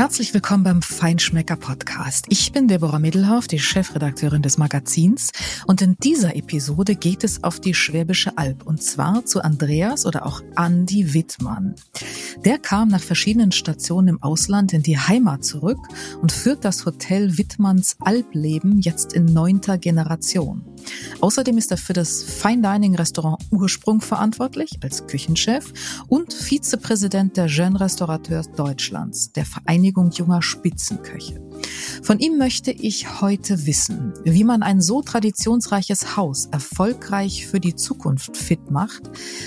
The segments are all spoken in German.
Herzlich willkommen beim Feinschmecker Podcast. Ich bin Deborah Middelhoff, die Chefredakteurin des Magazins und in dieser Episode geht es auf die Schwäbische Alb und zwar zu Andreas oder auch Andy Wittmann. Der kam nach verschiedenen Stationen im Ausland in die Heimat zurück und führt das Hotel Wittmanns Albleben jetzt in neunter Generation. Außerdem ist er für das Fine Dining Restaurant Ursprung verantwortlich als Küchenchef und Vizepräsident der Jeune Restaurateurs Deutschlands, der Vereinigung junger Spitzenköche. Von ihm möchte ich heute wissen, wie man ein so traditionsreiches Haus erfolgreich für die Zukunft fit macht,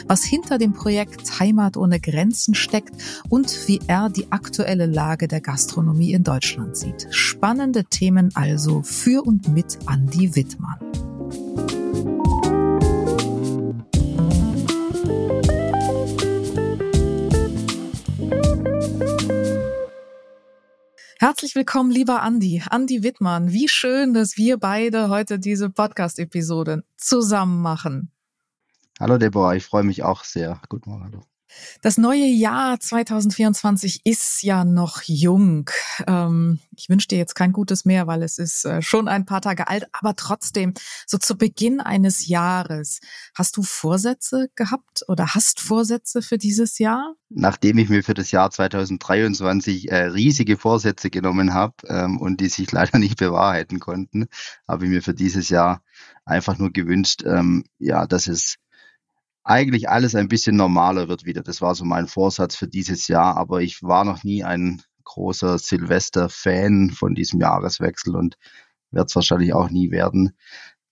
was hinter dem Projekt Heimat ohne Grenzen steckt und wie er die aktuelle Lage der Gastronomie in Deutschland sieht. Spannende Themen also für und mit Andy Wittmann. Herzlich willkommen, lieber Andi, Andi Wittmann. Wie schön, dass wir beide heute diese Podcast-Episode zusammen machen. Hallo Deborah, ich freue mich auch sehr. Guten Morgen, hallo. Das neue Jahr 2024 ist ja noch jung. Ähm, ich wünsche dir jetzt kein Gutes mehr, weil es ist äh, schon ein paar Tage alt, aber trotzdem, so zu Beginn eines Jahres, hast du Vorsätze gehabt oder hast Vorsätze für dieses Jahr? Nachdem ich mir für das Jahr 2023 äh, riesige Vorsätze genommen habe ähm, und die sich leider nicht bewahrheiten konnten, habe ich mir für dieses Jahr einfach nur gewünscht, ähm, ja, dass es eigentlich alles ein bisschen normaler wird wieder. Das war so mein Vorsatz für dieses Jahr, aber ich war noch nie ein großer Silvester-Fan von diesem Jahreswechsel und werde es wahrscheinlich auch nie werden.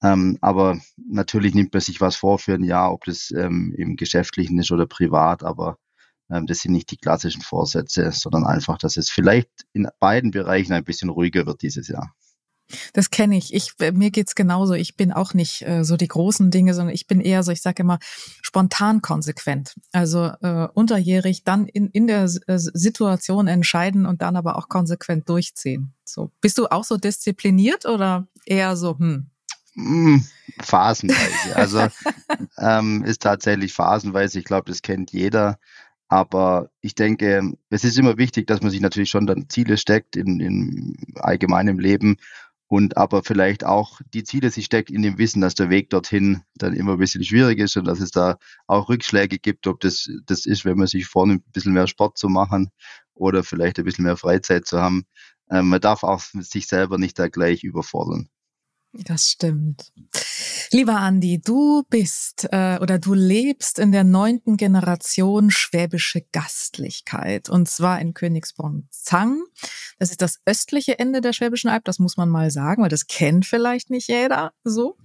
Ähm, aber natürlich nimmt man sich was vor für ein Jahr, ob das ähm, im Geschäftlichen ist oder privat, aber ähm, das sind nicht die klassischen Vorsätze, sondern einfach, dass es vielleicht in beiden Bereichen ein bisschen ruhiger wird dieses Jahr. Das kenne ich. Ich mir geht's genauso. Ich bin auch nicht äh, so die großen Dinge, sondern ich bin eher so, ich sage immer spontan konsequent. Also äh, unterjährig dann in in der äh, Situation entscheiden und dann aber auch konsequent durchziehen. So bist du auch so diszipliniert oder eher so hm? hm phasenweise. Also ähm, ist tatsächlich phasenweise. Ich glaube, das kennt jeder. Aber ich denke, es ist immer wichtig, dass man sich natürlich schon dann Ziele steckt in, in allgemeinem Leben und aber vielleicht auch die Ziele sich steckt in dem Wissen, dass der Weg dorthin dann immer ein bisschen schwierig ist und dass es da auch Rückschläge gibt, ob das das ist, wenn man sich vornimmt, ein bisschen mehr Sport zu machen oder vielleicht ein bisschen mehr Freizeit zu haben. Ähm, man darf auch sich selber nicht da gleich überfordern. Das stimmt. Lieber Andi, du bist äh, oder du lebst in der neunten Generation schwäbische Gastlichkeit und zwar in Königsborn-Zang. Das ist das östliche Ende der Schwäbischen Alb, das muss man mal sagen, weil das kennt vielleicht nicht jeder so.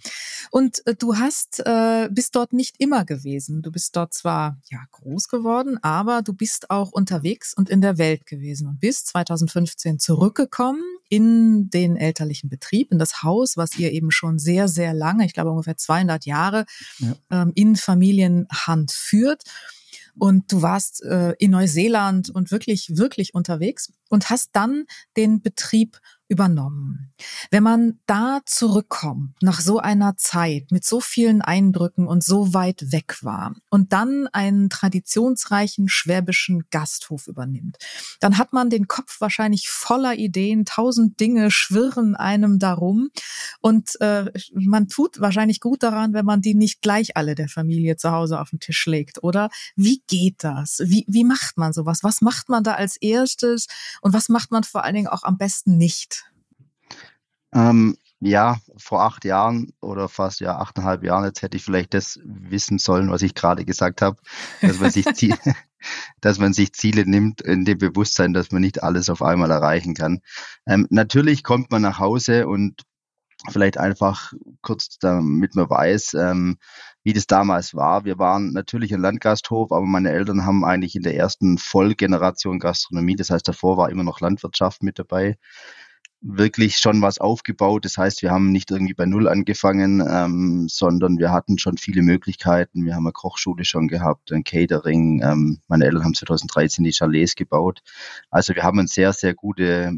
Und äh, du hast äh, bist dort nicht immer gewesen. Du bist dort zwar ja groß geworden, aber du bist auch unterwegs und in der Welt gewesen und bist 2015 zurückgekommen in den elterlichen Betrieb, in das Haus, was ihr eben schon sehr, sehr lange, ich glaube ungefähr 200 Jahre, ja. ähm, in Familienhand führt. Und du warst äh, in Neuseeland und wirklich, wirklich unterwegs und hast dann den Betrieb übernommen. Wenn man da zurückkommt, nach so einer Zeit mit so vielen Eindrücken und so weit weg war und dann einen traditionsreichen schwäbischen Gasthof übernimmt, dann hat man den Kopf wahrscheinlich voller Ideen, tausend Dinge schwirren einem darum und äh, man tut wahrscheinlich gut daran, wenn man die nicht gleich alle der Familie zu Hause auf den Tisch legt, oder? Wie geht das? Wie, wie macht man sowas? Was macht man da als erstes und was macht man vor allen Dingen auch am besten nicht? Ähm, ja, vor acht Jahren oder fast ja achteinhalb Jahren, jetzt hätte ich vielleicht das wissen sollen, was ich gerade gesagt habe, dass man sich Ziele, dass man sich Ziele nimmt in dem Bewusstsein, dass man nicht alles auf einmal erreichen kann. Ähm, natürlich kommt man nach Hause und vielleicht einfach kurz, damit man weiß, ähm, wie das damals war. Wir waren natürlich ein Landgasthof, aber meine Eltern haben eigentlich in der ersten Vollgeneration Gastronomie, das heißt davor war immer noch Landwirtschaft mit dabei wirklich schon was aufgebaut. Das heißt, wir haben nicht irgendwie bei Null angefangen, ähm, sondern wir hatten schon viele Möglichkeiten. Wir haben eine Kochschule schon gehabt, ein Catering. Ähm, meine Eltern haben 2013 die Chalets gebaut. Also wir haben eine sehr, sehr gute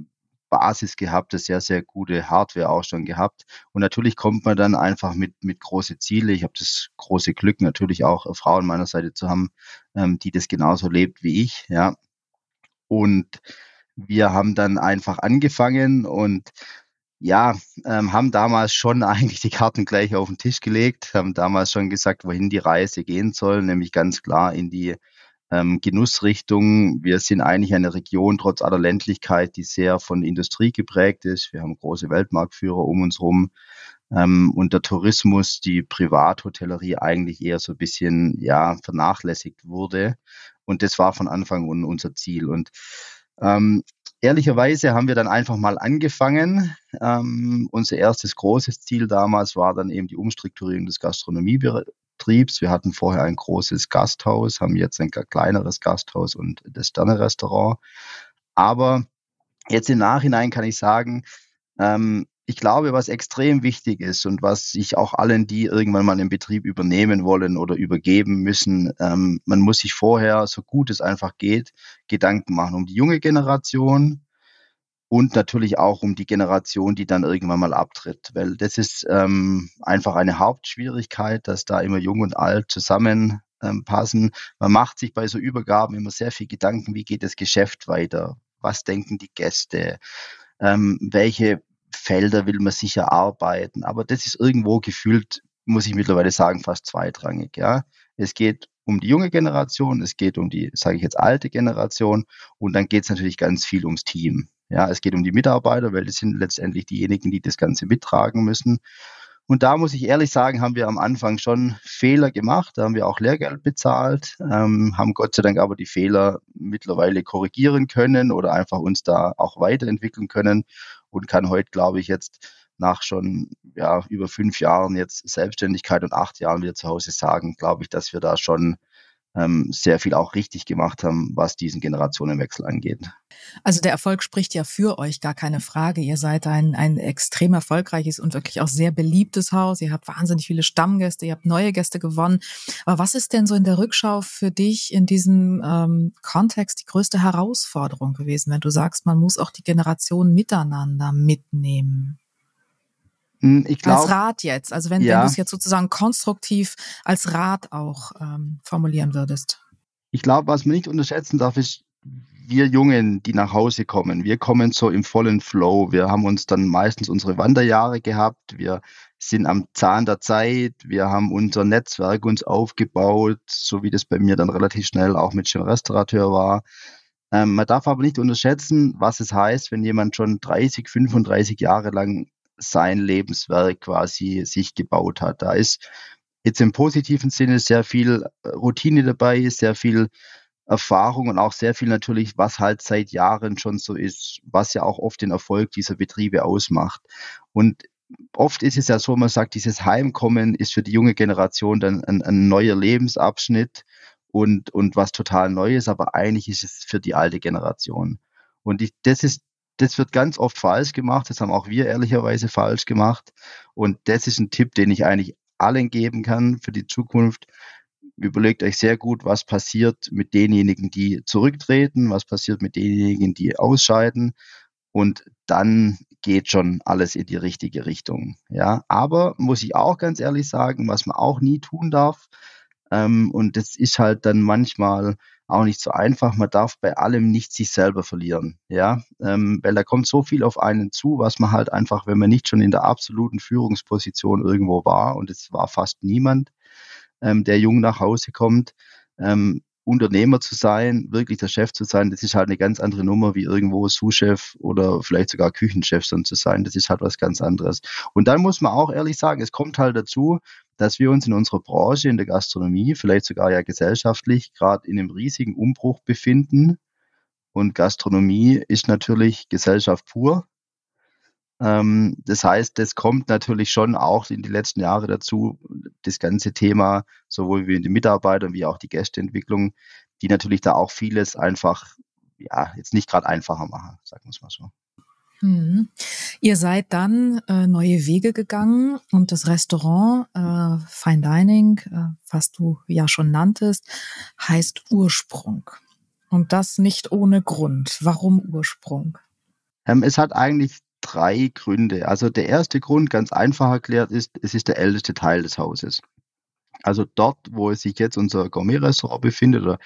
Basis gehabt, eine sehr, sehr gute Hardware auch schon gehabt. Und natürlich kommt man dann einfach mit, mit große Ziele. Ich habe das große Glück, natürlich auch eine Frau an meiner Seite zu haben, ähm, die das genauso lebt wie ich. Ja. Und wir haben dann einfach angefangen und ja, ähm, haben damals schon eigentlich die Karten gleich auf den Tisch gelegt, haben damals schon gesagt, wohin die Reise gehen soll, nämlich ganz klar in die ähm, Genussrichtung. Wir sind eigentlich eine Region trotz aller Ländlichkeit, die sehr von Industrie geprägt ist. Wir haben große Weltmarktführer um uns herum. Ähm, und der Tourismus, die Privathotellerie eigentlich eher so ein bisschen ja vernachlässigt wurde. Und das war von Anfang an unser Ziel. Und ähm, ehrlicherweise haben wir dann einfach mal angefangen. Ähm, unser erstes großes Ziel damals war dann eben die Umstrukturierung des Gastronomiebetriebs. Wir hatten vorher ein großes Gasthaus, haben jetzt ein kleineres Gasthaus und das Sterne-Restaurant. Aber jetzt im Nachhinein kann ich sagen, ähm, ich glaube, was extrem wichtig ist und was sich auch allen, die irgendwann mal einen Betrieb übernehmen wollen oder übergeben müssen, ähm, man muss sich vorher, so gut es einfach geht, Gedanken machen um die junge Generation und natürlich auch um die Generation, die dann irgendwann mal abtritt. Weil das ist ähm, einfach eine Hauptschwierigkeit, dass da immer jung und alt zusammenpassen. Ähm, man macht sich bei so Übergaben immer sehr viel Gedanken, wie geht das Geschäft weiter? Was denken die Gäste? Ähm, welche Felder will man sicher arbeiten. Aber das ist irgendwo gefühlt, muss ich mittlerweile sagen, fast zweitrangig. Ja, es geht um die junge Generation, es geht um die, sage ich jetzt, alte Generation und dann geht es natürlich ganz viel ums Team. Ja, es geht um die Mitarbeiter, weil das sind letztendlich diejenigen, die das Ganze mittragen müssen. Und da muss ich ehrlich sagen, haben wir am Anfang schon Fehler gemacht. Da haben wir auch Lehrgeld bezahlt, ähm, haben Gott sei Dank aber die Fehler mittlerweile korrigieren können oder einfach uns da auch weiterentwickeln können und kann heute, glaube ich, jetzt nach schon ja, über fünf Jahren jetzt Selbstständigkeit und acht Jahren wieder zu Hause sagen, glaube ich, dass wir da schon ähm, sehr viel auch richtig gemacht haben, was diesen Generationenwechsel angeht. Also der Erfolg spricht ja für euch, gar keine Frage. Ihr seid ein, ein extrem erfolgreiches und wirklich auch sehr beliebtes Haus. Ihr habt wahnsinnig viele Stammgäste, ihr habt neue Gäste gewonnen. Aber was ist denn so in der Rückschau für dich in diesem ähm, Kontext die größte Herausforderung gewesen, wenn du sagst, man muss auch die Generation miteinander mitnehmen? Hm, ich glaub, als Rat jetzt, also wenn, ja. wenn du es jetzt sozusagen konstruktiv als Rat auch ähm, formulieren würdest. Ich glaube, was man nicht unterschätzen darf, ist, wir Jungen, die nach Hause kommen, wir kommen so im vollen Flow. Wir haben uns dann meistens unsere Wanderjahre gehabt. Wir sind am Zahn der Zeit. Wir haben unser Netzwerk uns aufgebaut, so wie das bei mir dann relativ schnell auch mit dem Restaurateur war. Ähm, man darf aber nicht unterschätzen, was es heißt, wenn jemand schon 30, 35 Jahre lang sein Lebenswerk quasi sich gebaut hat. Da ist jetzt im positiven Sinne sehr viel äh, Routine dabei, sehr viel Erfahrung und auch sehr viel natürlich, was halt seit Jahren schon so ist, was ja auch oft den Erfolg dieser Betriebe ausmacht. Und oft ist es ja so, man sagt, dieses Heimkommen ist für die junge Generation dann ein, ein neuer Lebensabschnitt und, und was total Neues, aber eigentlich ist es für die alte Generation. Und ich, das ist das wird ganz oft falsch gemacht. Das haben auch wir ehrlicherweise falsch gemacht. Und das ist ein Tipp, den ich eigentlich allen geben kann für die Zukunft. Überlegt euch sehr gut, was passiert mit denjenigen, die zurücktreten, was passiert mit denjenigen, die ausscheiden. Und dann geht schon alles in die richtige Richtung. Ja, aber muss ich auch ganz ehrlich sagen, was man auch nie tun darf. Ähm, und das ist halt dann manchmal auch nicht so einfach. Man darf bei allem nicht sich selber verlieren, ja, ähm, weil da kommt so viel auf einen zu, was man halt einfach, wenn man nicht schon in der absoluten Führungsposition irgendwo war und es war fast niemand, ähm, der jung nach Hause kommt, ähm, Unternehmer zu sein, wirklich der Chef zu sein, das ist halt eine ganz andere Nummer wie irgendwo Sous-Chef oder vielleicht sogar Küchenchef dann zu sein. Das ist halt was ganz anderes. Und dann muss man auch ehrlich sagen, es kommt halt dazu, dass wir uns in unserer Branche, in der Gastronomie, vielleicht sogar ja gesellschaftlich, gerade in einem riesigen Umbruch befinden. Und Gastronomie ist natürlich Gesellschaft pur. Ähm, das heißt, das kommt natürlich schon auch in die letzten Jahre dazu, das ganze Thema, sowohl wie die Mitarbeiter wie auch die Gästeentwicklung, die natürlich da auch vieles einfach, ja, jetzt nicht gerade einfacher machen, sagen wir es mal so. Mhm. Ihr seid dann äh, neue Wege gegangen und das Restaurant äh, Fine Dining, äh, was du ja schon nanntest, heißt Ursprung. Und das nicht ohne Grund. Warum Ursprung? Ähm, es hat eigentlich drei Gründe. Also der erste Grund, ganz einfach erklärt, ist, es ist der älteste Teil des Hauses. Also dort, wo sich jetzt unser Gourmet-Restaurant befindet, oder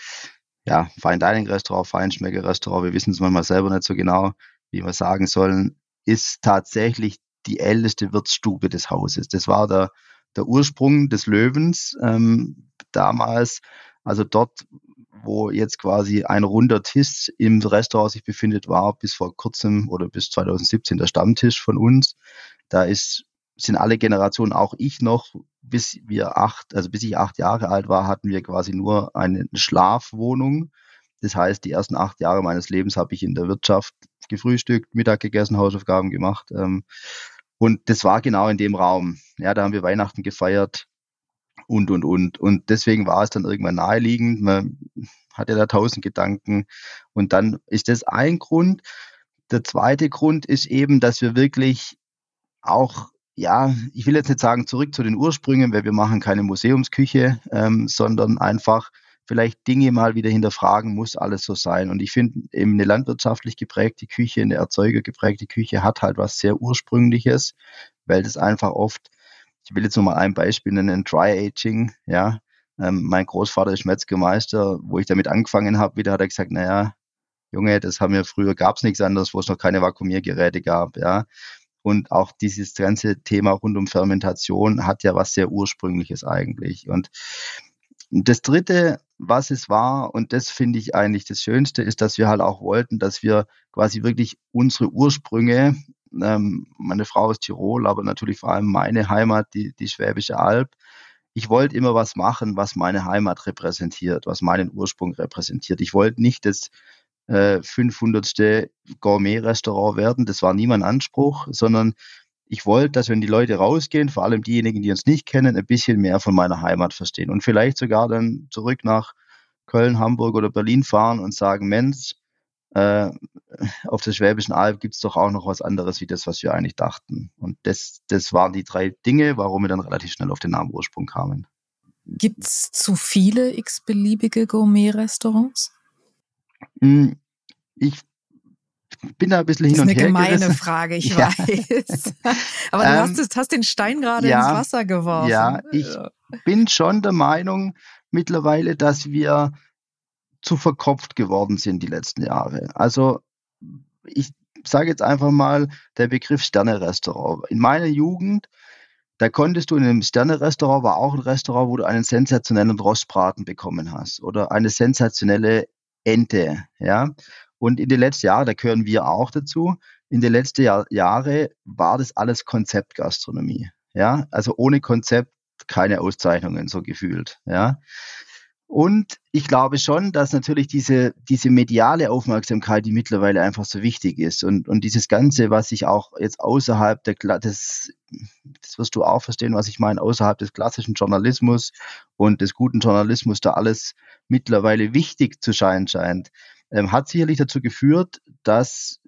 ja, Fine Dining Restaurant, Feinschmecker Restaurant, wir wissen es manchmal selber nicht so genau, wie wir sagen sollen, ist tatsächlich die älteste Wirtsstube des Hauses. Das war der, der Ursprung des Löwens ähm, damals. Also dort, wo jetzt quasi ein runder Tisch im Restaurant sich befindet, war bis vor kurzem oder bis 2017 der Stammtisch von uns. Da ist, sind alle Generationen, auch ich noch, bis wir acht, also bis ich acht Jahre alt war, hatten wir quasi nur eine Schlafwohnung. Das heißt, die ersten acht Jahre meines Lebens habe ich in der Wirtschaft gefrühstückt, Mittag gegessen, Hausaufgaben gemacht. Ähm, und das war genau in dem Raum. Ja, da haben wir Weihnachten gefeiert und, und, und. Und deswegen war es dann irgendwann naheliegend. Man hatte da tausend Gedanken. Und dann ist das ein Grund. Der zweite Grund ist eben, dass wir wirklich auch ja, ich will jetzt nicht sagen zurück zu den Ursprüngen, weil wir machen keine Museumsküche, ähm, sondern einfach vielleicht Dinge mal wieder hinterfragen, muss alles so sein. Und ich finde eben eine landwirtschaftlich geprägte Küche, eine erzeugergeprägte Küche hat halt was sehr Ursprüngliches, weil das einfach oft, ich will jetzt nur mal ein Beispiel nennen, Dry Aging, ja. Ähm, mein Großvater ist Metzgermeister, wo ich damit angefangen habe, wieder hat er gesagt, naja, Junge, das haben wir früher, gab es nichts anderes, wo es noch keine Vakuumiergeräte gab, ja. Und auch dieses ganze Thema rund um Fermentation hat ja was sehr Ursprüngliches eigentlich. Und das Dritte, was es war, und das finde ich eigentlich das Schönste, ist, dass wir halt auch wollten, dass wir quasi wirklich unsere Ursprünge, ähm, meine Frau ist Tirol, aber natürlich vor allem meine Heimat, die, die Schwäbische Alb, ich wollte immer was machen, was meine Heimat repräsentiert, was meinen Ursprung repräsentiert. Ich wollte nicht das äh, 500. Gourmet-Restaurant werden. Das war nie mein Anspruch, sondern ich wollte, dass wenn die Leute rausgehen, vor allem diejenigen, die uns nicht kennen, ein bisschen mehr von meiner Heimat verstehen und vielleicht sogar dann zurück nach Köln, Hamburg oder Berlin fahren und sagen, Mensch, äh, auf der Schwäbischen Alb gibt es doch auch noch was anderes wie das, was wir eigentlich dachten. Und das, das waren die drei Dinge, warum wir dann relativ schnell auf den Namen Ursprung kamen. Gibt es zu viele x-beliebige Gourmet-Restaurants? Hm, ich bin da ein bisschen hin und her. Das ist eine gemeine gerissen. Frage, ich ja. weiß. Aber du ähm, hast, hast, den Stein gerade ja, ins Wasser geworfen. Ja, ich bin schon der Meinung mittlerweile, dass wir zu verkopft geworden sind die letzten Jahre. Also ich sage jetzt einfach mal der Begriff Sterne-Restaurant. In meiner Jugend, da konntest du in einem Sterne-Restaurant, war auch ein Restaurant, wo du einen sensationellen Rostbraten bekommen hast oder eine sensationelle Ente, ja. Und in den letzten Jahren, da gehören wir auch dazu, in den letzten Jahr, Jahre war das alles Konzeptgastronomie, ja. Also ohne Konzept keine Auszeichnungen, so gefühlt, ja. Und ich glaube schon, dass natürlich diese, diese mediale Aufmerksamkeit, die mittlerweile einfach so wichtig ist und, und dieses Ganze, was sich auch jetzt außerhalb der, des, das wirst du auch verstehen, was ich meine, außerhalb des klassischen Journalismus und des guten Journalismus da alles mittlerweile wichtig zu scheinen scheint, ähm, hat sicherlich dazu geführt, dass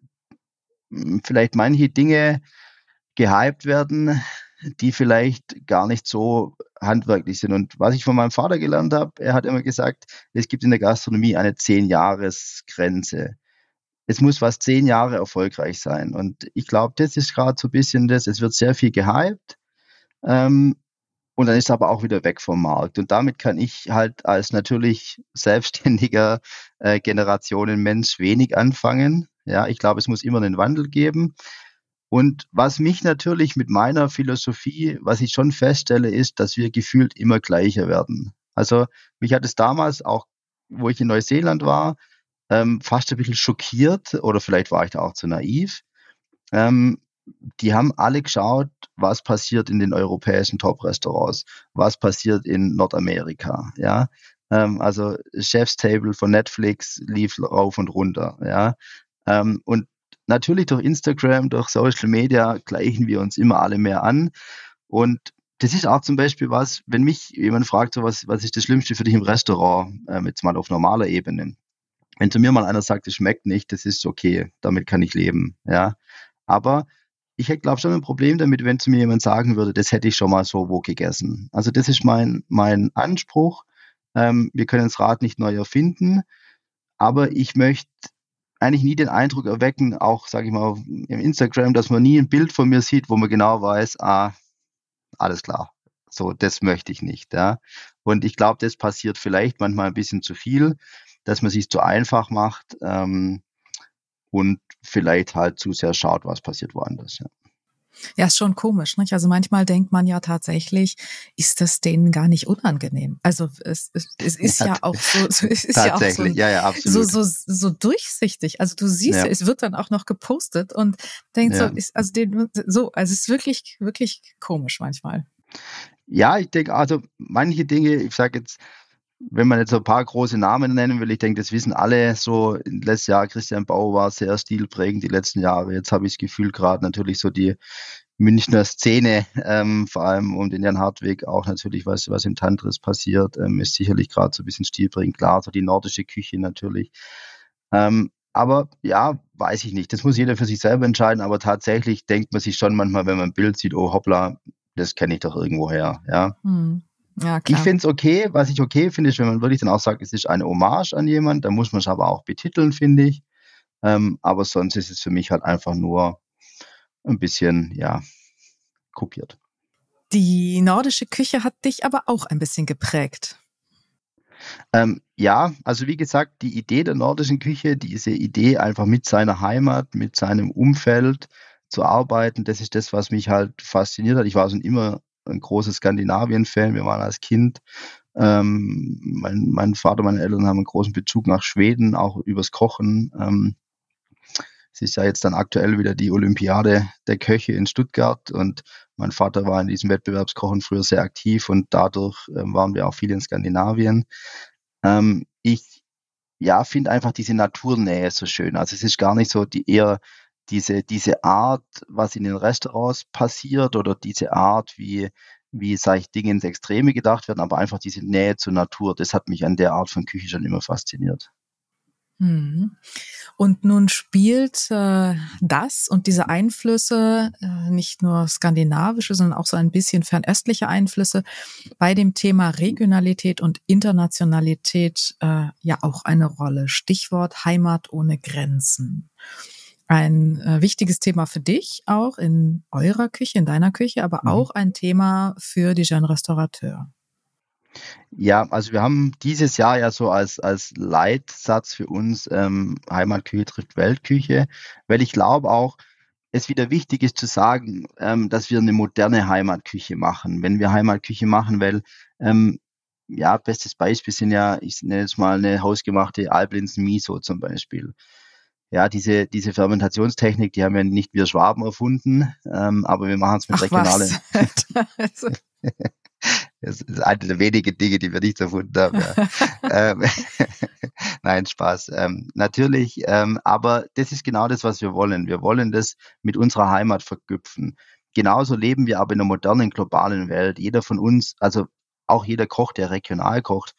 hm, vielleicht manche Dinge gehypt werden, die vielleicht gar nicht so handwerklich sind. Und was ich von meinem Vater gelernt habe, er hat immer gesagt, es gibt in der Gastronomie eine Zehn-Jahres-Grenze. Es muss was zehn Jahre erfolgreich sein. Und ich glaube, das ist gerade so ein bisschen das. Es wird sehr viel gehypt. Ähm, und dann ist aber auch wieder weg vom Markt. Und damit kann ich halt als natürlich selbstständiger äh, Generationenmensch wenig anfangen. Ja, ich glaube, es muss immer einen Wandel geben. Und was mich natürlich mit meiner Philosophie, was ich schon feststelle, ist, dass wir gefühlt immer gleicher werden. Also mich hat es damals auch, wo ich in Neuseeland war, ähm, fast ein bisschen schockiert oder vielleicht war ich da auch zu naiv. Ähm, die haben alle geschaut, was passiert in den europäischen Top-Restaurants, was passiert in Nordamerika, ja. Ähm, also Chef's Table von Netflix lief rauf und runter, ja. Ähm, und natürlich durch Instagram, durch Social Media gleichen wir uns immer alle mehr an. Und das ist auch zum Beispiel was, wenn mich jemand fragt, so was, was ist das Schlimmste für dich im Restaurant, ähm, jetzt mal auf normaler Ebene. Wenn zu mir mal einer sagt, es schmeckt nicht, das ist okay, damit kann ich leben, ja. Aber ich hätte, glaube schon ein Problem damit, wenn zu mir jemand sagen würde, das hätte ich schon mal so wo gegessen. Also das ist mein, mein Anspruch. Ähm, wir können das Rad nicht neu erfinden, aber ich möchte eigentlich nie den Eindruck erwecken, auch sage ich mal im Instagram, dass man nie ein Bild von mir sieht, wo man genau weiß, ah, alles klar, so das möchte ich nicht. Ja. Und ich glaube, das passiert vielleicht manchmal ein bisschen zu viel, dass man sich zu einfach macht ähm, und vielleicht halt zu sehr schaut, was passiert woanders. Ja. Ja, ist schon komisch. Nicht? Also manchmal denkt man ja tatsächlich, ist das denen gar nicht unangenehm. Also es, es, es ist ja, ja auch so, es ist ja auch so, ja, ja, so, so, so durchsichtig. Also du siehst, ja. es wird dann auch noch gepostet und denkst so, ist, also den, so, also es ist wirklich, wirklich komisch manchmal. Ja, ich denke, also manche Dinge, ich sage jetzt, wenn man jetzt ein paar große Namen nennen will, ich denke, das wissen alle so, letztes Jahr Christian Bauer war sehr stilprägend die letzten Jahre. Jetzt habe ich das Gefühl, gerade natürlich so die Münchner Szene, ähm, vor allem um den Jan Hartweg, auch natürlich, was, was im Tantris passiert, ähm, ist sicherlich gerade so ein bisschen stilprägend. Klar, so die nordische Küche natürlich. Ähm, aber ja, weiß ich nicht. Das muss jeder für sich selber entscheiden. Aber tatsächlich denkt man sich schon manchmal, wenn man ein Bild sieht, oh hoppla, das kenne ich doch irgendwoher. Ja. Hm. Ja. Ich finde es okay. Was ich okay finde, ist, wenn man wirklich dann auch sagt, es ist eine Hommage an jemanden, dann muss man es aber auch betiteln, finde ich. Ähm, aber sonst ist es für mich halt einfach nur ein bisschen, ja, kopiert. Die nordische Küche hat dich aber auch ein bisschen geprägt. Ähm, ja, also wie gesagt, die Idee der nordischen Küche, diese Idee einfach mit seiner Heimat, mit seinem Umfeld zu arbeiten, das ist das, was mich halt fasziniert hat. Ich war schon immer ein großes Skandinavien-Fan. Wir waren als Kind, ähm, mein, mein Vater, meine Eltern haben einen großen Bezug nach Schweden, auch übers Kochen. Ähm, es ist ja jetzt dann aktuell wieder die Olympiade der Köche in Stuttgart und mein Vater war in diesem Wettbewerbskochen früher sehr aktiv und dadurch ähm, waren wir auch viel in Skandinavien. Ähm, ich ja, finde einfach diese Naturnähe so schön. Also es ist gar nicht so die eher diese, diese Art, was in den Restaurants passiert oder diese Art, wie, wie sage ich, Dinge ins Extreme gedacht werden, aber einfach diese Nähe zur Natur, das hat mich an der Art von Küche schon immer fasziniert. Mhm. Und nun spielt äh, das und diese Einflüsse, äh, nicht nur skandinavische, sondern auch so ein bisschen fernöstliche Einflüsse, bei dem Thema Regionalität und Internationalität äh, ja auch eine Rolle. Stichwort Heimat ohne Grenzen ein äh, wichtiges Thema für dich, auch in eurer Küche, in deiner Küche, aber mhm. auch ein Thema für die Jeune Restaurateur. Ja, also wir haben dieses Jahr ja so als, als Leitsatz für uns ähm, Heimatküche trifft Weltküche, weil ich glaube auch, es wieder wichtig ist zu sagen, ähm, dass wir eine moderne Heimatküche machen. Wenn wir Heimatküche machen, weil ähm, ja, bestes Beispiel sind ja, ich nenne jetzt mal eine hausgemachte Alblinsen Miso zum Beispiel ja, diese, diese Fermentationstechnik, die haben ja nicht wir Schwaben erfunden, ähm, aber wir machen es mit regionalen. also. Das ist eine der wenigen Dinge, die wir nicht erfunden haben. Ja. ähm, Nein, Spaß. Ähm, natürlich, ähm, aber das ist genau das, was wir wollen. Wir wollen das mit unserer Heimat verknüpfen. Genauso leben wir aber in einer modernen, globalen Welt. Jeder von uns, also auch jeder Koch, der regional kocht,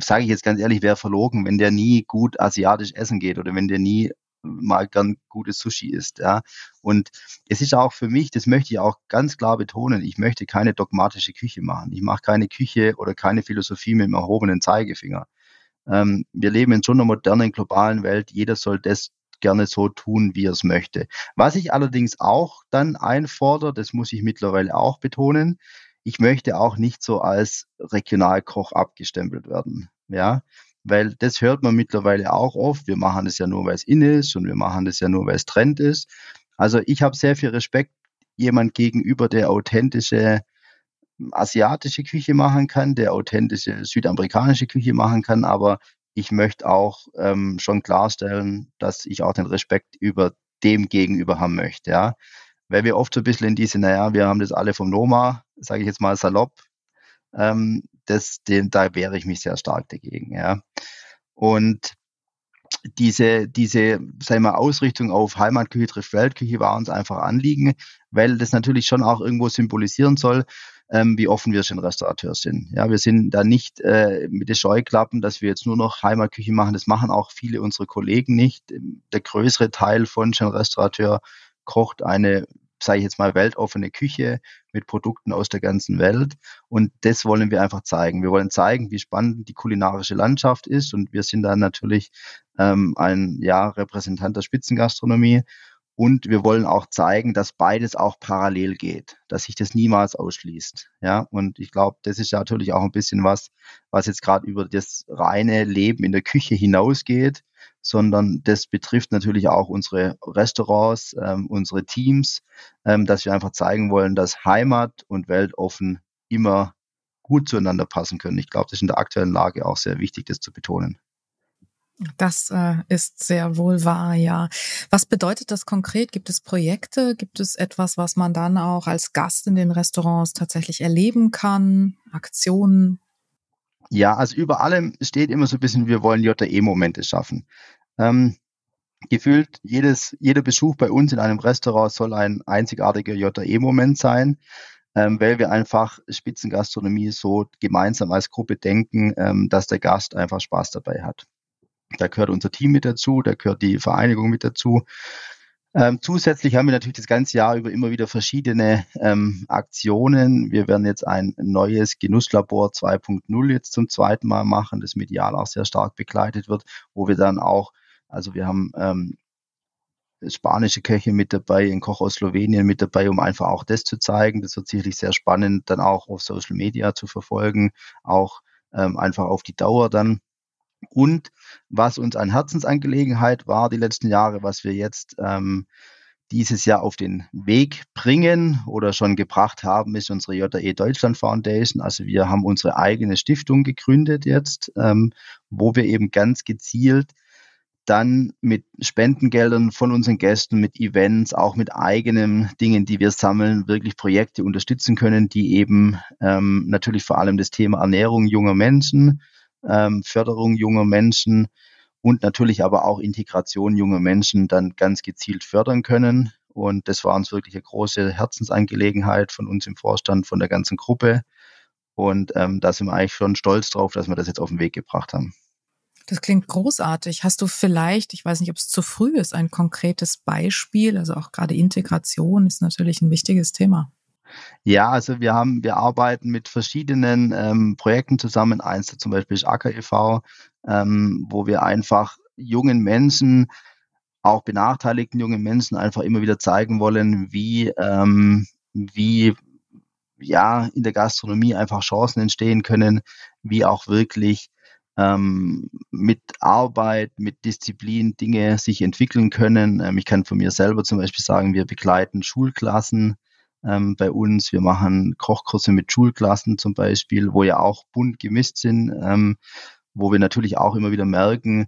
sage ich jetzt ganz ehrlich, wäre verlogen, wenn der nie gut asiatisch essen geht oder wenn der nie mal gern gutes Sushi isst. Ja. Und es ist auch für mich, das möchte ich auch ganz klar betonen, ich möchte keine dogmatische Küche machen. Ich mache keine Küche oder keine Philosophie mit dem erhobenen Zeigefinger. Ähm, wir leben in so einer modernen, globalen Welt. Jeder soll das gerne so tun, wie er es möchte. Was ich allerdings auch dann einfordere, das muss ich mittlerweile auch betonen, ich möchte auch nicht so als Regionalkoch abgestempelt werden. Ja, weil das hört man mittlerweile auch oft. Wir machen es ja nur, weil es in ist und wir machen es ja nur, weil es Trend ist. Also ich habe sehr viel Respekt jemand gegenüber, der authentische asiatische Küche machen kann, der authentische südamerikanische Küche machen kann, aber ich möchte auch ähm, schon klarstellen, dass ich auch den Respekt über dem gegenüber haben möchte, ja. Weil wir oft so ein bisschen in diese, naja, wir haben das alle vom Noma, sage ich jetzt mal salopp, ähm, das, dem, da wehre ich mich sehr stark dagegen. Ja. Und diese, diese, sagen wir, Ausrichtung auf Heimatküche trifft Weltküche war uns einfach Anliegen, weil das natürlich schon auch irgendwo symbolisieren soll, ähm, wie offen wir schon Restaurateur sind. Ja, wir sind da nicht äh, mit den Scheuklappen, dass wir jetzt nur noch Heimatküche machen. Das machen auch viele unserer Kollegen nicht. Der größere Teil von schon Restaurateur kocht eine sage ich jetzt mal, weltoffene Küche mit Produkten aus der ganzen Welt. Und das wollen wir einfach zeigen. Wir wollen zeigen, wie spannend die kulinarische Landschaft ist. Und wir sind dann natürlich ähm, ein ja, Repräsentant der Spitzengastronomie. Und wir wollen auch zeigen, dass beides auch parallel geht, dass sich das niemals ausschließt. Ja, und ich glaube, das ist natürlich auch ein bisschen was, was jetzt gerade über das reine Leben in der Küche hinausgeht, sondern das betrifft natürlich auch unsere Restaurants, ähm, unsere Teams, ähm, dass wir einfach zeigen wollen, dass Heimat und weltoffen immer gut zueinander passen können. Ich glaube, das ist in der aktuellen Lage auch sehr wichtig, das zu betonen. Das äh, ist sehr wohl wahr, ja. Was bedeutet das konkret? Gibt es Projekte? Gibt es etwas, was man dann auch als Gast in den Restaurants tatsächlich erleben kann? Aktionen? Ja, also über allem steht immer so ein bisschen, wir wollen JE-Momente schaffen. Ähm, gefühlt jedes, jeder Besuch bei uns in einem Restaurant soll ein einzigartiger JE-Moment sein, ähm, weil wir einfach Spitzengastronomie so gemeinsam als Gruppe denken, ähm, dass der Gast einfach Spaß dabei hat. Da gehört unser Team mit dazu, da gehört die Vereinigung mit dazu. Ähm, zusätzlich haben wir natürlich das ganze Jahr über immer wieder verschiedene ähm, Aktionen. Wir werden jetzt ein neues Genusslabor 2.0 jetzt zum zweiten Mal machen, das medial auch sehr stark begleitet wird, wo wir dann auch, also wir haben ähm, spanische Köche mit dabei, ein Koch aus Slowenien mit dabei, um einfach auch das zu zeigen. Das wird sicherlich sehr spannend, dann auch auf Social Media zu verfolgen, auch ähm, einfach auf die Dauer dann. Und was uns eine Herzensangelegenheit war die letzten Jahre, was wir jetzt ähm, dieses Jahr auf den Weg bringen oder schon gebracht haben, ist unsere JE Deutschland Foundation. Also wir haben unsere eigene Stiftung gegründet jetzt, ähm, wo wir eben ganz gezielt dann mit Spendengeldern von unseren Gästen, mit Events, auch mit eigenen Dingen, die wir sammeln, wirklich Projekte unterstützen können, die eben ähm, natürlich vor allem das Thema Ernährung junger Menschen, ähm, Förderung junger Menschen und natürlich aber auch Integration junger Menschen dann ganz gezielt fördern können. Und das war uns wirklich eine große Herzensangelegenheit von uns im Vorstand, von der ganzen Gruppe. Und ähm, da sind wir eigentlich schon stolz drauf, dass wir das jetzt auf den Weg gebracht haben. Das klingt großartig. Hast du vielleicht, ich weiß nicht, ob es zu früh ist, ein konkretes Beispiel? Also auch gerade Integration ist natürlich ein wichtiges Thema. Ja, also wir haben, wir arbeiten mit verschiedenen ähm, Projekten zusammen. Eins zum Beispiel ist Acker e.V., ähm, wo wir einfach jungen Menschen, auch benachteiligten jungen Menschen einfach immer wieder zeigen wollen, wie, ähm, wie ja in der Gastronomie einfach Chancen entstehen können, wie auch wirklich ähm, mit Arbeit, mit Disziplin Dinge sich entwickeln können. Ähm, ich kann von mir selber zum Beispiel sagen, wir begleiten Schulklassen ähm, bei uns. Wir machen Kochkurse mit Schulklassen zum Beispiel, wo ja auch bunt gemischt sind, ähm, wo wir natürlich auch immer wieder merken,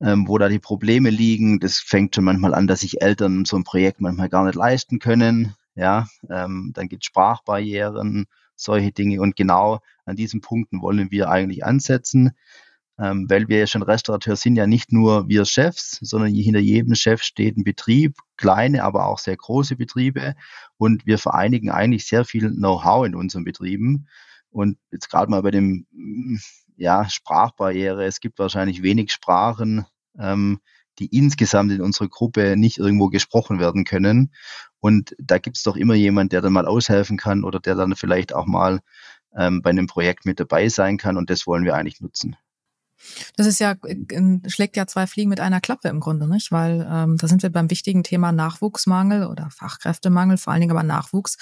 ähm, wo da die Probleme liegen. Das fängt schon manchmal an, dass sich Eltern so ein Projekt manchmal gar nicht leisten können. Ja, ähm, dann gibt es Sprachbarrieren, solche Dinge. Und genau an diesen Punkten wollen wir eigentlich ansetzen ähm, weil wir ja schon Restaurateur sind, ja nicht nur wir Chefs, sondern hinter jedem Chef steht ein Betrieb, kleine, aber auch sehr große Betriebe und wir vereinigen eigentlich sehr viel Know-how in unseren Betrieben und jetzt gerade mal bei dem ja, Sprachbarriere, es gibt wahrscheinlich wenig Sprachen, ähm, die insgesamt in unserer Gruppe nicht irgendwo gesprochen werden können. Und da gibt es doch immer jemand, der dann mal aushelfen kann oder der dann vielleicht auch mal ähm, bei einem Projekt mit dabei sein kann. Und das wollen wir eigentlich nutzen. Das ist ja, schlägt ja zwei Fliegen mit einer Klappe im Grunde, nicht? Weil ähm, da sind wir beim wichtigen Thema Nachwuchsmangel oder Fachkräftemangel, vor allen Dingen aber Nachwuchs.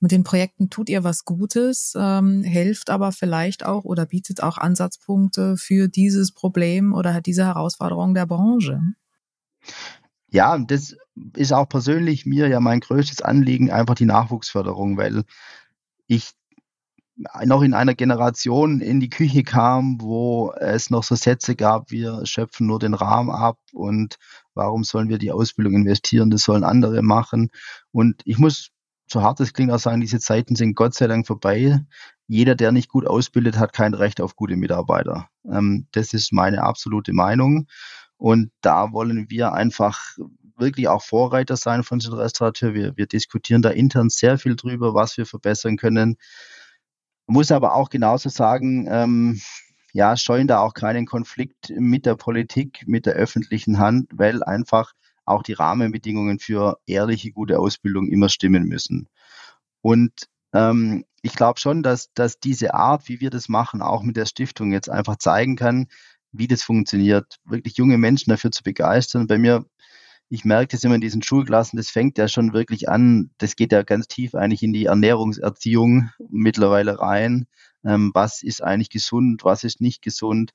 Mit den Projekten tut ihr was Gutes, ähm, hilft aber vielleicht auch oder bietet auch Ansatzpunkte für dieses Problem oder diese Herausforderung der Branche. Ja, das ist auch persönlich mir ja mein größtes Anliegen, einfach die Nachwuchsförderung, weil ich noch in einer Generation in die Küche kam, wo es noch so Sätze gab, wir schöpfen nur den Rahmen ab und warum sollen wir die Ausbildung investieren, das sollen andere machen. Und ich muss, so hart es klingt, auch sagen, diese Zeiten sind Gott sei Dank vorbei. Jeder, der nicht gut ausbildet, hat kein Recht auf gute Mitarbeiter. Ähm, das ist meine absolute Meinung. Und da wollen wir einfach wirklich auch Vorreiter sein von Restaurateur. Wir, wir diskutieren da intern sehr viel drüber, was wir verbessern können. Muss aber auch genauso sagen, ähm, ja, scheuen da auch keinen Konflikt mit der Politik, mit der öffentlichen Hand, weil einfach auch die Rahmenbedingungen für ehrliche, gute Ausbildung immer stimmen müssen. Und ähm, ich glaube schon, dass, dass diese Art, wie wir das machen, auch mit der Stiftung jetzt einfach zeigen kann, wie das funktioniert, wirklich junge Menschen dafür zu begeistern. Bei mir, ich merke das immer in diesen Schulklassen, das fängt ja schon wirklich an, das geht ja ganz tief eigentlich in die Ernährungserziehung mittlerweile rein. Ähm, was ist eigentlich gesund, was ist nicht gesund?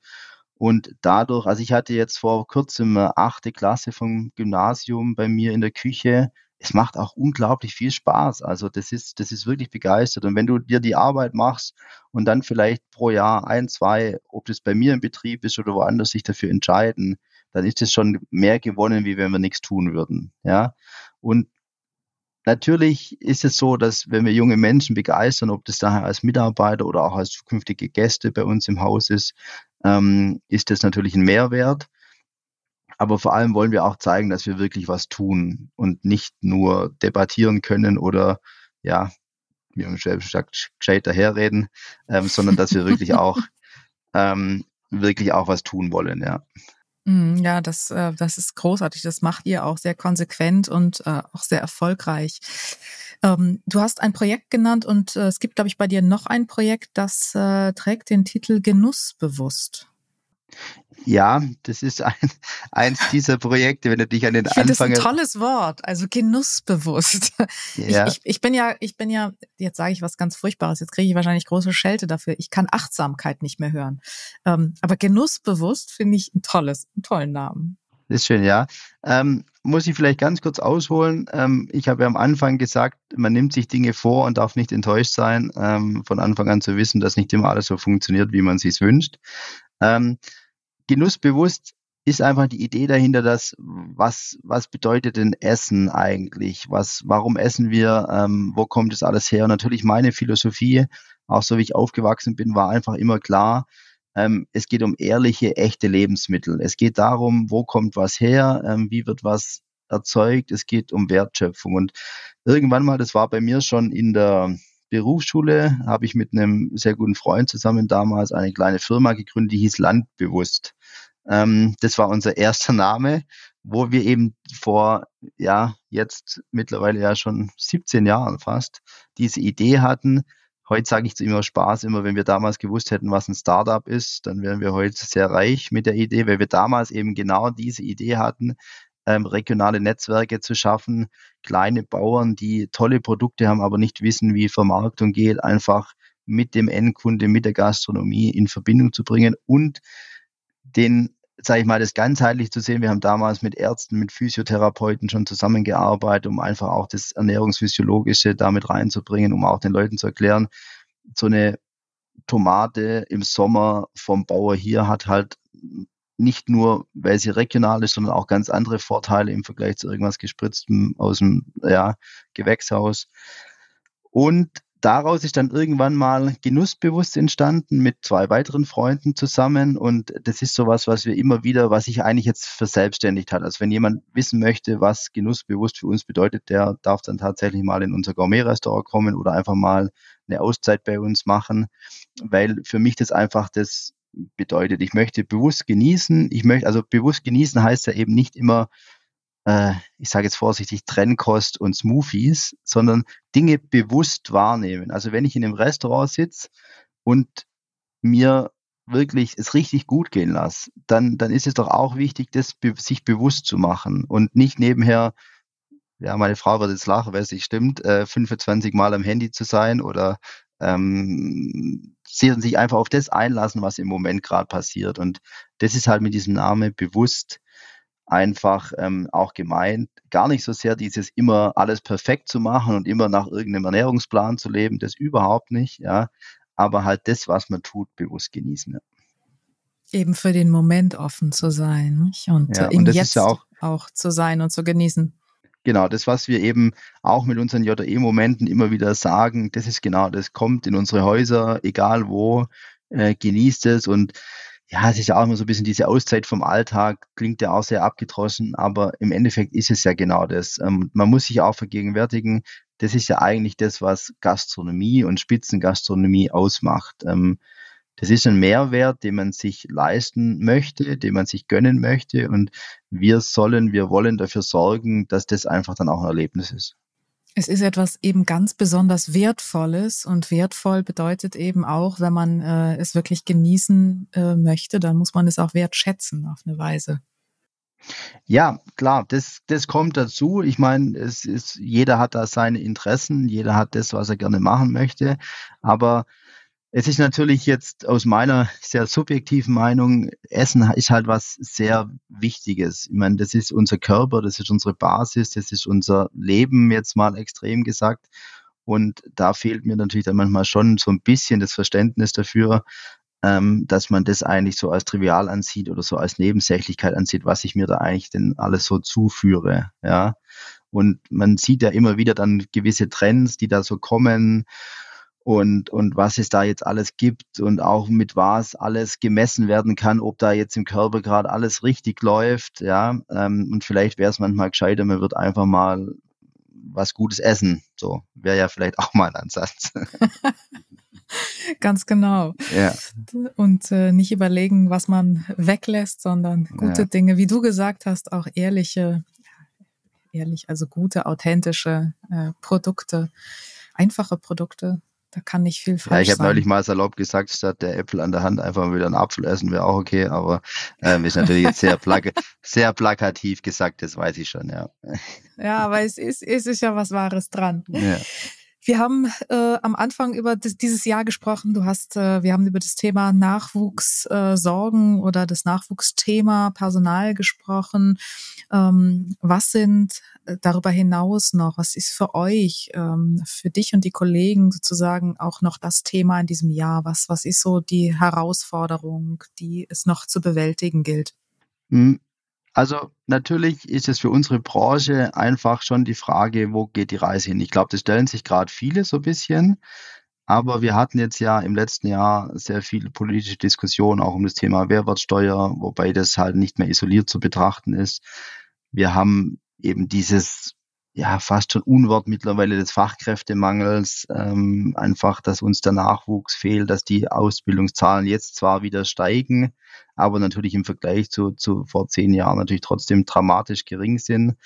Und dadurch, also ich hatte jetzt vor kurzem eine achte Klasse vom Gymnasium bei mir in der Küche. Es macht auch unglaublich viel Spaß. Also das ist, das ist wirklich begeistert. Und wenn du dir die Arbeit machst und dann vielleicht pro Jahr ein, zwei, ob das bei mir im Betrieb ist oder woanders, sich dafür entscheiden, dann ist es schon mehr gewonnen, wie wenn wir nichts tun würden. Ja. Und Natürlich ist es so, dass wenn wir junge Menschen begeistern, ob das daher als Mitarbeiter oder auch als zukünftige Gäste bei uns im Haus ist, ähm, ist das natürlich ein Mehrwert. Aber vor allem wollen wir auch zeigen, dass wir wirklich was tun und nicht nur debattieren können oder ja, wie man schon sagt, gescheit daherreden, ähm, sondern dass wir wirklich auch ähm, wirklich auch was tun wollen, ja. Mm, ja, das, äh, das ist großartig. Das macht ihr auch sehr konsequent und äh, auch sehr erfolgreich. Ähm, du hast ein Projekt genannt und äh, es gibt, glaube ich, bei dir noch ein Projekt, das äh, trägt den Titel Genussbewusst. Ja, das ist ein, eins dieser Projekte, wenn du dich an den ich Anfang. Das ist ein tolles Wort, also genussbewusst. Ja. Ich, ich, ich bin ja, ich bin ja, jetzt sage ich was ganz Furchtbares, jetzt kriege ich wahrscheinlich große Schelte dafür. Ich kann Achtsamkeit nicht mehr hören. Ähm, aber genussbewusst finde ich ein tolles, einen tollen Namen. Das ist schön, ja. Ähm, muss ich vielleicht ganz kurz ausholen. Ähm, ich habe ja am Anfang gesagt, man nimmt sich Dinge vor und darf nicht enttäuscht sein, ähm, von Anfang an zu wissen, dass nicht immer alles so funktioniert, wie man sich wünscht. Ähm, genussbewusst ist einfach die Idee dahinter, dass was was bedeutet denn Essen eigentlich? Was warum essen wir? Ähm, wo kommt das alles her? Und natürlich meine Philosophie, auch so wie ich aufgewachsen bin, war einfach immer klar. Ähm, es geht um ehrliche, echte Lebensmittel. Es geht darum, wo kommt was her? Ähm, wie wird was erzeugt? Es geht um Wertschöpfung. Und irgendwann mal, das war bei mir schon in der Berufsschule habe ich mit einem sehr guten Freund zusammen damals eine kleine Firma gegründet, die hieß Landbewusst. Ähm, das war unser erster Name, wo wir eben vor, ja, jetzt mittlerweile ja schon 17 Jahren fast, diese Idee hatten. Heute sage ich zu immer Spaß, immer wenn wir damals gewusst hätten, was ein Startup ist, dann wären wir heute sehr reich mit der Idee, weil wir damals eben genau diese Idee hatten, ähm, regionale Netzwerke zu schaffen, kleine Bauern, die tolle Produkte haben, aber nicht wissen, wie Vermarktung geht, einfach mit dem Endkunde, mit der Gastronomie in Verbindung zu bringen und den, sage ich mal, das ganzheitlich zu sehen. Wir haben damals mit Ärzten, mit Physiotherapeuten schon zusammengearbeitet, um einfach auch das Ernährungsphysiologische damit reinzubringen, um auch den Leuten zu erklären, so eine Tomate im Sommer vom Bauer hier hat halt nicht nur, weil sie regional ist, sondern auch ganz andere Vorteile im Vergleich zu irgendwas gespritztem aus dem ja, Gewächshaus. Und daraus ist dann irgendwann mal Genussbewusst entstanden mit zwei weiteren Freunden zusammen. Und das ist sowas, was wir immer wieder, was sich eigentlich jetzt verselbstständigt hat. Also wenn jemand wissen möchte, was Genussbewusst für uns bedeutet, der darf dann tatsächlich mal in unser Gourmet-Restaurant kommen oder einfach mal eine Auszeit bei uns machen, weil für mich das einfach das bedeutet. Ich möchte bewusst genießen. Ich möchte, also bewusst genießen heißt ja eben nicht immer, äh, ich sage jetzt vorsichtig, Trennkost und Smoothies, sondern Dinge bewusst wahrnehmen. Also wenn ich in einem Restaurant sitze und mir wirklich es richtig gut gehen lasse, dann, dann ist es doch auch wichtig, das be sich bewusst zu machen und nicht nebenher, ja, meine Frau wird jetzt lachen, weil es nicht stimmt, äh, 25 Mal am Handy zu sein oder ähm, sich einfach auf das einlassen, was im Moment gerade passiert. Und das ist halt mit diesem Namen bewusst einfach ähm, auch gemeint. Gar nicht so sehr dieses immer alles perfekt zu machen und immer nach irgendeinem Ernährungsplan zu leben, das überhaupt nicht, ja. Aber halt das, was man tut, bewusst genießen. Ja. Eben für den Moment offen zu sein nicht? und ja, im und Jetzt ja auch, auch zu sein und zu genießen. Genau, das, was wir eben auch mit unseren JE-Momenten immer wieder sagen, das ist genau, das kommt in unsere Häuser, egal wo, äh, genießt es und ja, es ist ja auch immer so ein bisschen diese Auszeit vom Alltag, klingt ja auch sehr abgedroschen, aber im Endeffekt ist es ja genau das. Ähm, man muss sich auch vergegenwärtigen, das ist ja eigentlich das, was Gastronomie und Spitzengastronomie ausmacht. Ähm, das ist ein Mehrwert, den man sich leisten möchte, den man sich gönnen möchte und wir sollen, wir wollen dafür sorgen, dass das einfach dann auch ein Erlebnis ist. Es ist etwas eben ganz besonders Wertvolles und wertvoll bedeutet eben auch, wenn man äh, es wirklich genießen äh, möchte, dann muss man es auch wertschätzen auf eine Weise. Ja, klar, das, das kommt dazu. Ich meine, es ist, jeder hat da seine Interessen, jeder hat das, was er gerne machen möchte. Aber es ist natürlich jetzt aus meiner sehr subjektiven Meinung, Essen ist halt was sehr Wichtiges. Ich meine, das ist unser Körper, das ist unsere Basis, das ist unser Leben, jetzt mal extrem gesagt. Und da fehlt mir natürlich dann manchmal schon so ein bisschen das Verständnis dafür, ähm, dass man das eigentlich so als trivial ansieht oder so als Nebensächlichkeit ansieht, was ich mir da eigentlich denn alles so zuführe. Ja. Und man sieht ja immer wieder dann gewisse Trends, die da so kommen und, und was es da jetzt alles gibt und auch mit was alles gemessen werden kann, ob da jetzt im Körper gerade alles richtig läuft, ja. Ähm, und vielleicht wäre es manchmal gescheiter, man wird einfach mal was Gutes essen. So wäre ja vielleicht auch mal ein Ansatz. Ganz genau. Ja. Und äh, nicht überlegen, was man weglässt, sondern gute ja. Dinge, wie du gesagt hast, auch ehrliche, ehrlich, also gute, authentische äh, Produkte, einfache Produkte. Da kann nicht viel falsch. Ja, ich habe neulich mal salopp gesagt, statt der Äpfel an der Hand einfach mal wieder einen Apfel essen, wäre auch okay, aber ähm, ist natürlich jetzt sehr, plak sehr plakativ gesagt, das weiß ich schon, ja. Ja, aber es ist, es ist ja was Wahres dran. Ja. Wir haben äh, am Anfang über das, dieses Jahr gesprochen. Du hast, äh, wir haben über das Thema Nachwuchssorgen äh, oder das Nachwuchsthema Personal gesprochen. Ähm, was sind äh, darüber hinaus noch? Was ist für euch, ähm, für dich und die Kollegen sozusagen auch noch das Thema in diesem Jahr? Was, was ist so die Herausforderung, die es noch zu bewältigen gilt? Also natürlich ist es für unsere Branche einfach schon die Frage, wo geht die Reise hin? Ich glaube, das stellen sich gerade viele so ein bisschen. Aber wir hatten jetzt ja im letzten Jahr sehr viele politische Diskussionen auch um das Thema Mehrwertsteuer, wobei das halt nicht mehr isoliert zu betrachten ist. Wir haben eben dieses ja fast schon Unwort mittlerweile des Fachkräftemangels, ähm, einfach, dass uns der Nachwuchs fehlt, dass die Ausbildungszahlen jetzt zwar wieder steigen, aber natürlich im Vergleich zu, zu vor zehn Jahren natürlich trotzdem dramatisch gering sind.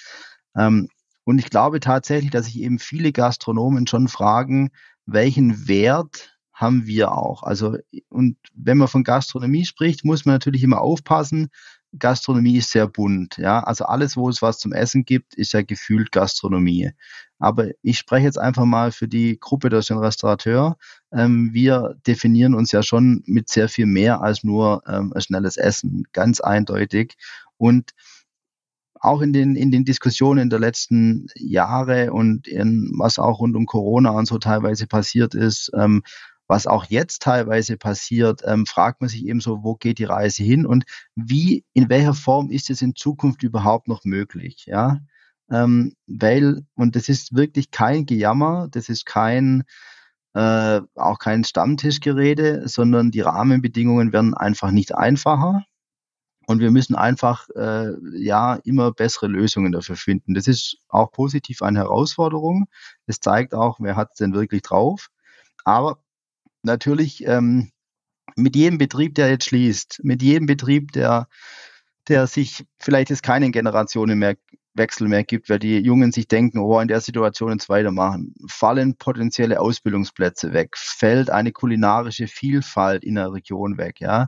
Ähm, und ich glaube tatsächlich, dass sich eben viele Gastronomen schon fragen, welchen Wert haben wir auch. Also, und wenn man von Gastronomie spricht, muss man natürlich immer aufpassen, Gastronomie ist sehr bunt. Ja, also alles, wo es was zum Essen gibt, ist ja gefühlt Gastronomie. Aber ich spreche jetzt einfach mal für die Gruppe der Restaurateur. Ähm, wir definieren uns ja schon mit sehr viel mehr als nur ähm, schnelles Essen, ganz eindeutig. Und auch in den, in den Diskussionen der letzten Jahre und in, was auch rund um Corona und so teilweise passiert ist, ähm, was auch jetzt teilweise passiert, ähm, fragt man sich eben so, wo geht die Reise hin und wie, in welcher Form ist es in Zukunft überhaupt noch möglich, ja? Ähm, weil, und das ist wirklich kein Gejammer, das ist kein, äh, auch kein Stammtischgerede, sondern die Rahmenbedingungen werden einfach nicht einfacher. Und wir müssen einfach äh, ja immer bessere Lösungen dafür finden. Das ist auch positiv eine Herausforderung. Das zeigt auch, wer hat es denn wirklich drauf. Aber natürlich ähm, mit jedem Betrieb, der jetzt schließt, mit jedem Betrieb, der, der sich vielleicht jetzt keinen Generationen mehr Wechsel mehr gibt, weil die Jungen sich denken, oh, in der Situation jetzt weitermachen, fallen potenzielle Ausbildungsplätze weg, fällt eine kulinarische Vielfalt in der Region weg, ja.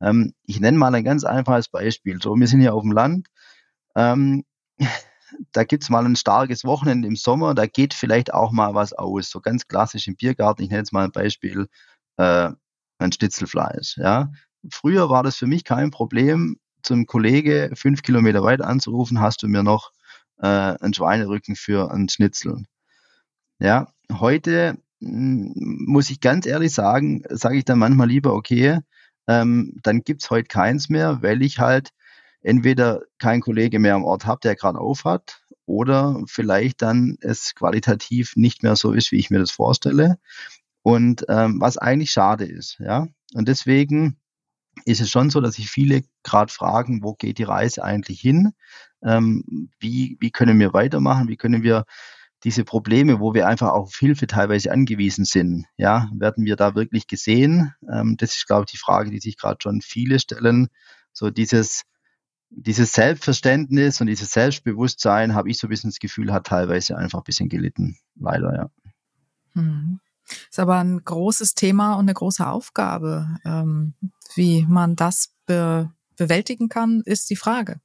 Ähm, ich nenne mal ein ganz einfaches Beispiel. So, wir sind hier auf dem Land. Ähm, da gibt's mal ein starkes Wochenende im Sommer, da geht vielleicht auch mal was aus. So ganz klassisch im Biergarten, ich nenne jetzt mal ein Beispiel, äh, ein Schnitzelfleisch. Ja. Früher war das für mich kein Problem, zum Kollege fünf Kilometer weit anzurufen, hast du mir noch äh, einen Schweinerücken für einen Schnitzel. Ja, heute hm, muss ich ganz ehrlich sagen, sage ich dann manchmal lieber, okay, ähm, dann gibt's heute keins mehr, weil ich halt entweder kein Kollege mehr am Ort habe, der gerade auf hat, oder vielleicht dann es qualitativ nicht mehr so ist, wie ich mir das vorstelle. Und ähm, was eigentlich schade ist, ja. Und deswegen ist es schon so, dass sich viele gerade fragen, wo geht die Reise eigentlich hin? Ähm, wie, wie können wir weitermachen? Wie können wir diese Probleme, wo wir einfach auf Hilfe teilweise angewiesen sind, ja, werden wir da wirklich gesehen? Ähm, das ist, glaube ich, die Frage, die sich gerade schon viele stellen. So dieses, dieses Selbstverständnis und dieses Selbstbewusstsein, habe ich so ein bisschen das Gefühl, hat teilweise einfach ein bisschen gelitten. Leider, ja. Hm. Ist aber ein großes Thema und eine große Aufgabe. Ähm, wie man das be bewältigen kann, ist die Frage.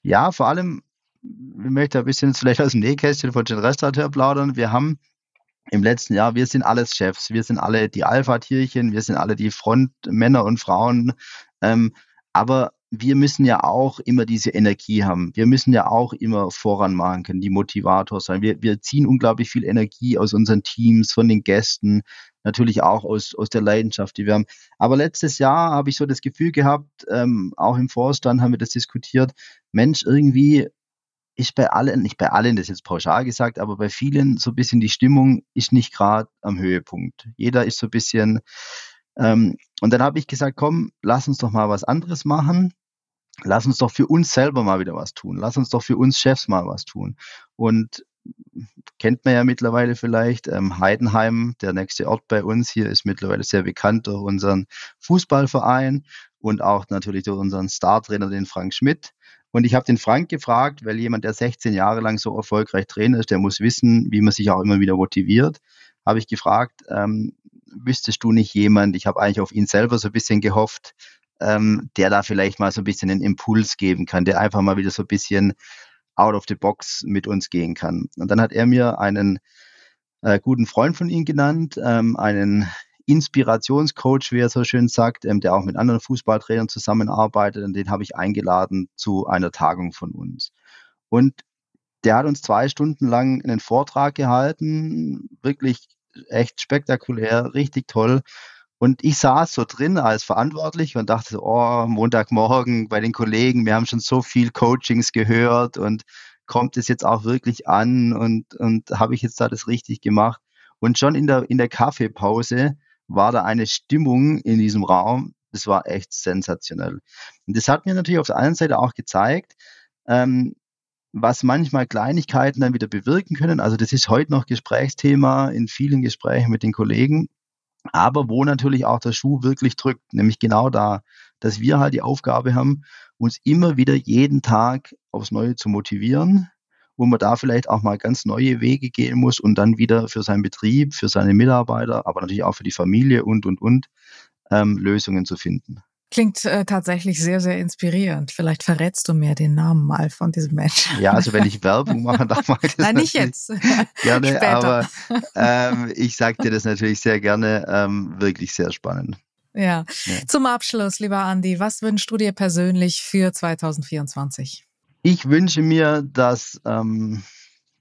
Ja, vor allem ich möchte ein bisschen vielleicht aus dem Nähkästchen von den Restaurateur plaudern. Wir haben im letzten Jahr, wir sind alles Chefs, wir sind alle die Alpha-Tierchen, wir sind alle die Frontmänner und Frauen. Ähm, aber wir müssen ja auch immer diese Energie haben. Wir müssen ja auch immer voran machen können, die Motivator sein. Wir, wir ziehen unglaublich viel Energie aus unseren Teams, von den Gästen, natürlich auch aus, aus der Leidenschaft, die wir haben. Aber letztes Jahr habe ich so das Gefühl gehabt, ähm, auch im Vorstand haben wir das diskutiert, Mensch, irgendwie ist bei allen, nicht bei allen, das ist jetzt pauschal gesagt, aber bei vielen so ein bisschen die Stimmung ist nicht gerade am Höhepunkt. Jeder ist so ein bisschen, ähm, und dann habe ich gesagt, komm, lass uns doch mal was anderes machen. Lass uns doch für uns selber mal wieder was tun. Lass uns doch für uns Chefs mal was tun. Und kennt man ja mittlerweile vielleicht, ähm, Heidenheim, der nächste Ort bei uns hier, ist mittlerweile sehr bekannt durch unseren Fußballverein und auch natürlich durch unseren Startrainer, den Frank Schmidt. Und ich habe den Frank gefragt, weil jemand, der 16 Jahre lang so erfolgreich Trainer ist, der muss wissen, wie man sich auch immer wieder motiviert, habe ich gefragt, ähm, wüsstest du nicht jemand, ich habe eigentlich auf ihn selber so ein bisschen gehofft, ähm, der da vielleicht mal so ein bisschen einen Impuls geben kann, der einfach mal wieder so ein bisschen out of the box mit uns gehen kann. Und dann hat er mir einen äh, guten Freund von ihm genannt, ähm, einen Inspirationscoach, wie er so schön sagt, ähm, der auch mit anderen Fußballtrainern zusammenarbeitet. Und den habe ich eingeladen zu einer Tagung von uns. Und der hat uns zwei Stunden lang einen Vortrag gehalten, wirklich echt spektakulär, richtig toll. Und ich saß so drin als verantwortlich und dachte, oh, Montagmorgen bei den Kollegen, wir haben schon so viel Coachings gehört und kommt es jetzt auch wirklich an und, und habe ich jetzt da das richtig gemacht? Und schon in der, in der Kaffeepause war da eine Stimmung in diesem Raum, das war echt sensationell. Und das hat mir natürlich auf der einen Seite auch gezeigt, ähm, was manchmal Kleinigkeiten dann wieder bewirken können. Also das ist heute noch Gesprächsthema in vielen Gesprächen mit den Kollegen, aber wo natürlich auch der Schuh wirklich drückt, nämlich genau da, dass wir halt die Aufgabe haben, uns immer wieder jeden Tag aufs Neue zu motivieren, wo man da vielleicht auch mal ganz neue Wege gehen muss und dann wieder für seinen Betrieb, für seine Mitarbeiter, aber natürlich auch für die Familie und, und, und ähm, Lösungen zu finden. Klingt äh, tatsächlich sehr, sehr inspirierend. Vielleicht verrätst du mir den Namen mal von diesem Menschen. Ja, also wenn ich Werbung mache, dann mache ich das Nein, nicht jetzt. Gerne, Später. aber ähm, ich sage dir das natürlich sehr gerne. Ähm, wirklich sehr spannend. Ja. ja. Zum Abschluss, lieber Andi, was wünschst du dir persönlich für 2024? Ich wünsche mir, dass, ähm,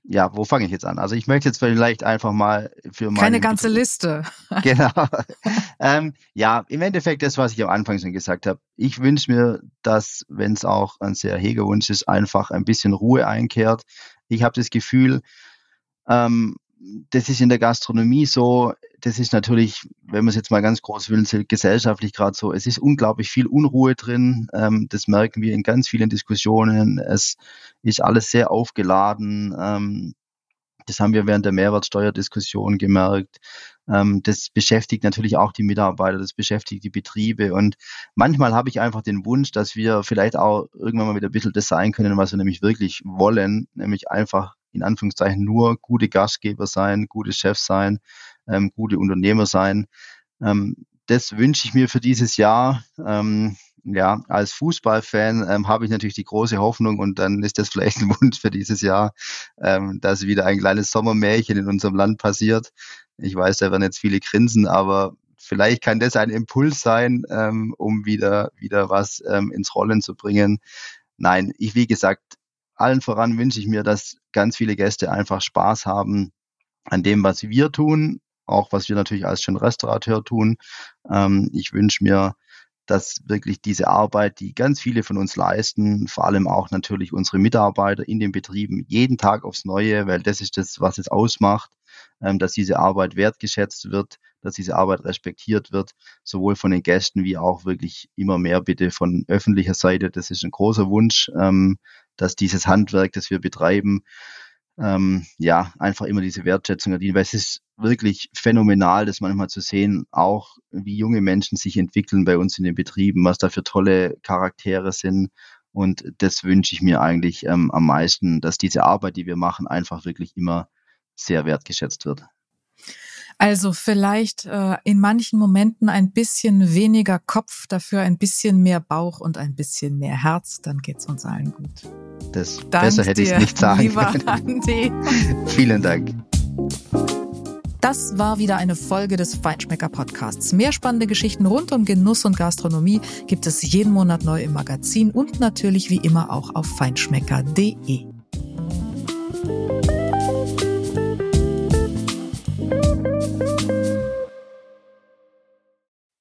ja, wo fange ich jetzt an? Also ich möchte jetzt vielleicht einfach mal für meine... Keine ganze Liste. genau. ähm, ja, im Endeffekt das, was ich am Anfang schon gesagt habe. Ich wünsche mir, dass, wenn es auch ein sehr heger Wunsch ist, einfach ein bisschen Ruhe einkehrt. Ich habe das Gefühl, ähm, das ist in der Gastronomie so, das ist natürlich, wenn man es jetzt mal ganz groß will, gesellschaftlich gerade so, es ist unglaublich viel Unruhe drin. Ähm, das merken wir in ganz vielen Diskussionen. Es ist alles sehr aufgeladen. Ähm, das haben wir während der Mehrwertsteuerdiskussion gemerkt. Ähm, das beschäftigt natürlich auch die Mitarbeiter, das beschäftigt die Betriebe. Und manchmal habe ich einfach den Wunsch, dass wir vielleicht auch irgendwann mal wieder ein bisschen das sein können, was wir nämlich wirklich wollen, nämlich einfach in Anführungszeichen nur gute Gastgeber sein, gute Chefs sein, ähm, gute Unternehmer sein. Ähm, das wünsche ich mir für dieses Jahr. Ähm, ja, als Fußballfan ähm, habe ich natürlich die große Hoffnung und dann ist das vielleicht ein Wunsch für dieses Jahr, ähm, dass wieder ein kleines Sommermärchen in unserem Land passiert. Ich weiß, da werden jetzt viele grinsen, aber vielleicht kann das ein Impuls sein, ähm, um wieder, wieder was ähm, ins Rollen zu bringen. Nein, ich, wie gesagt, allen voran wünsche ich mir, dass ganz viele Gäste einfach Spaß haben an dem, was wir tun, auch was wir natürlich als schön Restaurateur tun. Ähm, ich wünsche mir, dass wirklich diese Arbeit, die ganz viele von uns leisten, vor allem auch natürlich unsere Mitarbeiter in den Betrieben, jeden Tag aufs Neue, weil das ist das, was es ausmacht, ähm, dass diese Arbeit wertgeschätzt wird, dass diese Arbeit respektiert wird, sowohl von den Gästen wie auch wirklich immer mehr bitte von öffentlicher Seite. Das ist ein großer Wunsch, ähm, dass dieses Handwerk, das wir betreiben, ähm, ja, einfach immer diese Wertschätzung verdienen, weil es ist wirklich phänomenal, das manchmal zu sehen, auch wie junge Menschen sich entwickeln bei uns in den Betrieben, was da für tolle Charaktere sind. Und das wünsche ich mir eigentlich ähm, am meisten, dass diese Arbeit, die wir machen, einfach wirklich immer sehr wertgeschätzt wird. Also vielleicht äh, in manchen Momenten ein bisschen weniger Kopf, dafür ein bisschen mehr Bauch und ein bisschen mehr Herz, dann geht's uns allen gut. Das Dank besser hätte ich es nicht sagen lieber können. Andi. Vielen Dank. Das war wieder eine Folge des Feinschmecker Podcasts. Mehr spannende Geschichten rund um Genuss und Gastronomie gibt es jeden Monat neu im Magazin und natürlich wie immer auch auf feinschmecker.de.